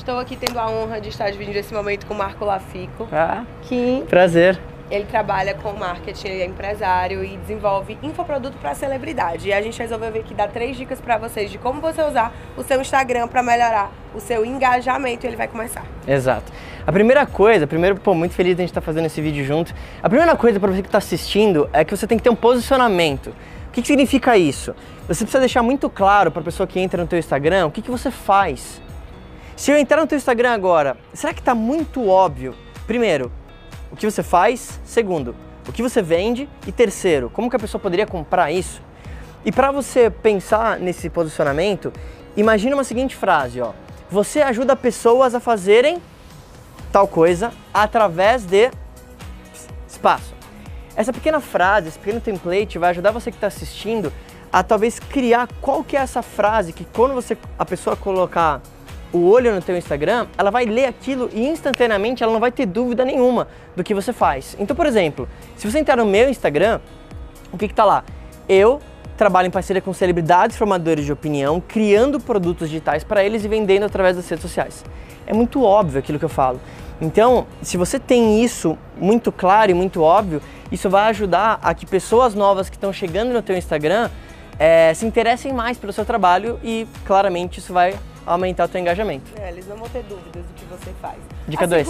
Estou aqui tendo a honra de estar dividindo esse momento com o Marco Lafico. Ah, que prazer. Ele trabalha com marketing, ele é empresário e desenvolve infoproduto para celebridade. E a gente resolveu vir aqui dar três dicas para vocês de como você usar o seu Instagram para melhorar o seu engajamento e ele vai começar. Exato. A primeira coisa, primeiro, pô, muito feliz de a gente estar tá fazendo esse vídeo junto. A primeira coisa para você que está assistindo é que você tem que ter um posicionamento. O que, que significa isso? Você precisa deixar muito claro para a pessoa que entra no teu Instagram o que, que você faz. Se eu entrar no teu Instagram agora, será que está muito óbvio? Primeiro, o que você faz, segundo, o que você vende e terceiro, como que a pessoa poderia comprar isso? E para você pensar nesse posicionamento, imagine uma seguinte frase, ó. Você ajuda pessoas a fazerem tal coisa através de espaço. Essa pequena frase, esse pequeno template vai ajudar você que está assistindo a talvez criar qual que é essa frase que quando você a pessoa colocar o olho no teu Instagram, ela vai ler aquilo e instantaneamente ela não vai ter dúvida nenhuma do que você faz. Então, por exemplo, se você entrar no meu Instagram, o que que tá lá? Eu trabalho em parceria com celebridades formadores de opinião, criando produtos digitais para eles e vendendo através das redes sociais. É muito óbvio aquilo que eu falo. Então, se você tem isso muito claro e muito óbvio, isso vai ajudar a que pessoas novas que estão chegando no teu Instagram é, se interessem mais pelo seu trabalho e claramente isso vai aumentar o teu engajamento. É, eles não vão ter dúvidas do que você faz. Dica 2.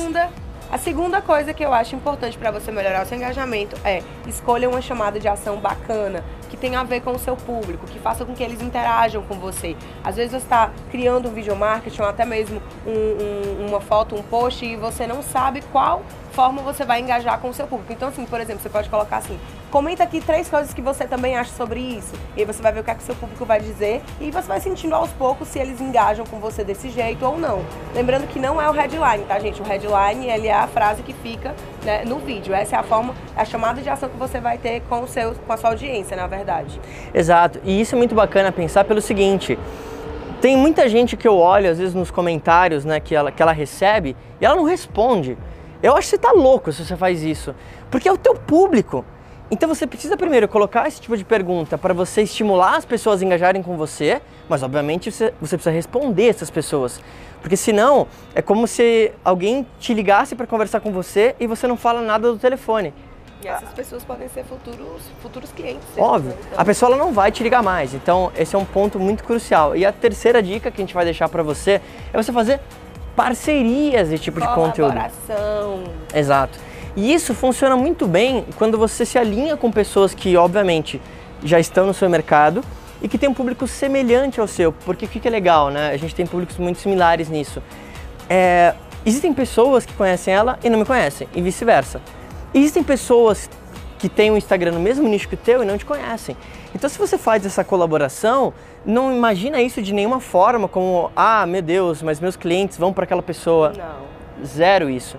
A segunda coisa que eu acho importante para você melhorar o seu engajamento é escolha uma chamada de ação bacana, que tenha a ver com o seu público, que faça com que eles interajam com você. Às vezes você está criando um vídeo marketing ou até mesmo um, um, uma foto, um post e você não sabe qual forma você vai engajar com o seu público. Então, assim, por exemplo, você pode colocar assim: comenta aqui três coisas que você também acha sobre isso. E aí você vai ver o que, é que o seu público vai dizer e você vai sentindo aos poucos se eles engajam com você desse jeito ou não. Lembrando que não é o headline, tá, gente? O headline ele é a frase que fica né, no vídeo. Essa é a forma, a chamada de ação que você vai ter com, o seu, com a sua audiência, na verdade. Exato. E isso é muito bacana pensar pelo seguinte. Tem muita gente que eu olho, às vezes, nos comentários né, que, ela, que ela recebe e ela não responde. Eu acho que você tá louco se você faz isso, porque é o teu público. Então você precisa primeiro colocar esse tipo de pergunta para você estimular as pessoas a engajarem com você, mas obviamente você, você precisa responder essas pessoas. Porque senão é como se alguém te ligasse para conversar com você e você não fala nada do telefone. E essas pessoas podem ser futuros, futuros clientes. Óbvio. Então. A pessoa não vai te ligar mais. Então, esse é um ponto muito crucial. E a terceira dica que a gente vai deixar para você é você fazer parcerias de tipo de conteúdo. Colaboração. Exato. E isso funciona muito bem quando você se alinha com pessoas que, obviamente, já estão no seu mercado e que tem um público semelhante ao seu. Porque o que é legal, né? A gente tem públicos muito similares nisso. É, existem pessoas que conhecem ela e não me conhecem, e vice-versa. Existem pessoas que têm um Instagram no mesmo nicho que o teu e não te conhecem. Então, se você faz essa colaboração, não imagina isso de nenhuma forma como, ah, meu Deus, mas meus clientes vão para aquela pessoa. Não. Zero isso.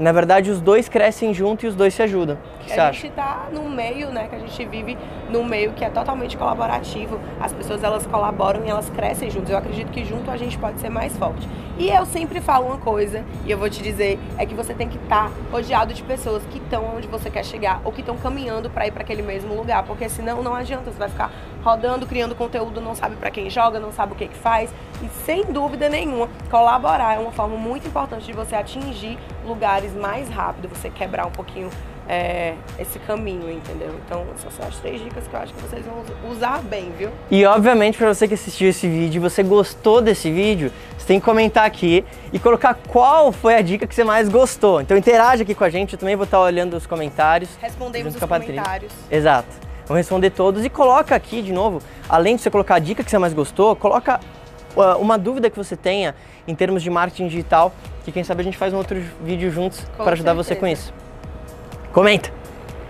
Na verdade, os dois crescem junto e os dois se ajudam. O que, a você gente está num meio, né, que a gente vive num meio que é totalmente colaborativo. As pessoas elas colaboram e elas crescem juntos. Eu acredito que junto a gente pode ser mais forte. E eu sempre falo uma coisa, e eu vou te dizer, é que você tem que estar tá rodeado de pessoas que estão onde você quer chegar ou que estão caminhando para ir para aquele mesmo lugar, porque senão não adianta, você vai ficar rodando, criando conteúdo, não sabe para quem joga, não sabe o que que faz. E sem dúvida nenhuma, colaborar é uma forma muito importante de você atingir lugares mais rápido, você quebrar um pouquinho é, esse caminho, entendeu? Então, essas são as três dicas que eu acho que vocês vão usar bem, viu? E obviamente, para você que assistiu esse vídeo, você gostou desse vídeo, você tem que comentar aqui e colocar qual foi a dica que você mais gostou. Então, interage aqui com a gente, eu também vou estar olhando os comentários. Respondemos os comentários. Exato. Vamos responder todos e coloca aqui de novo, além de você colocar a dica que você mais gostou, coloca uh, uma dúvida que você tenha em termos de marketing digital, que quem sabe a gente faz um outro vídeo juntos para ajudar você com isso. Comenta!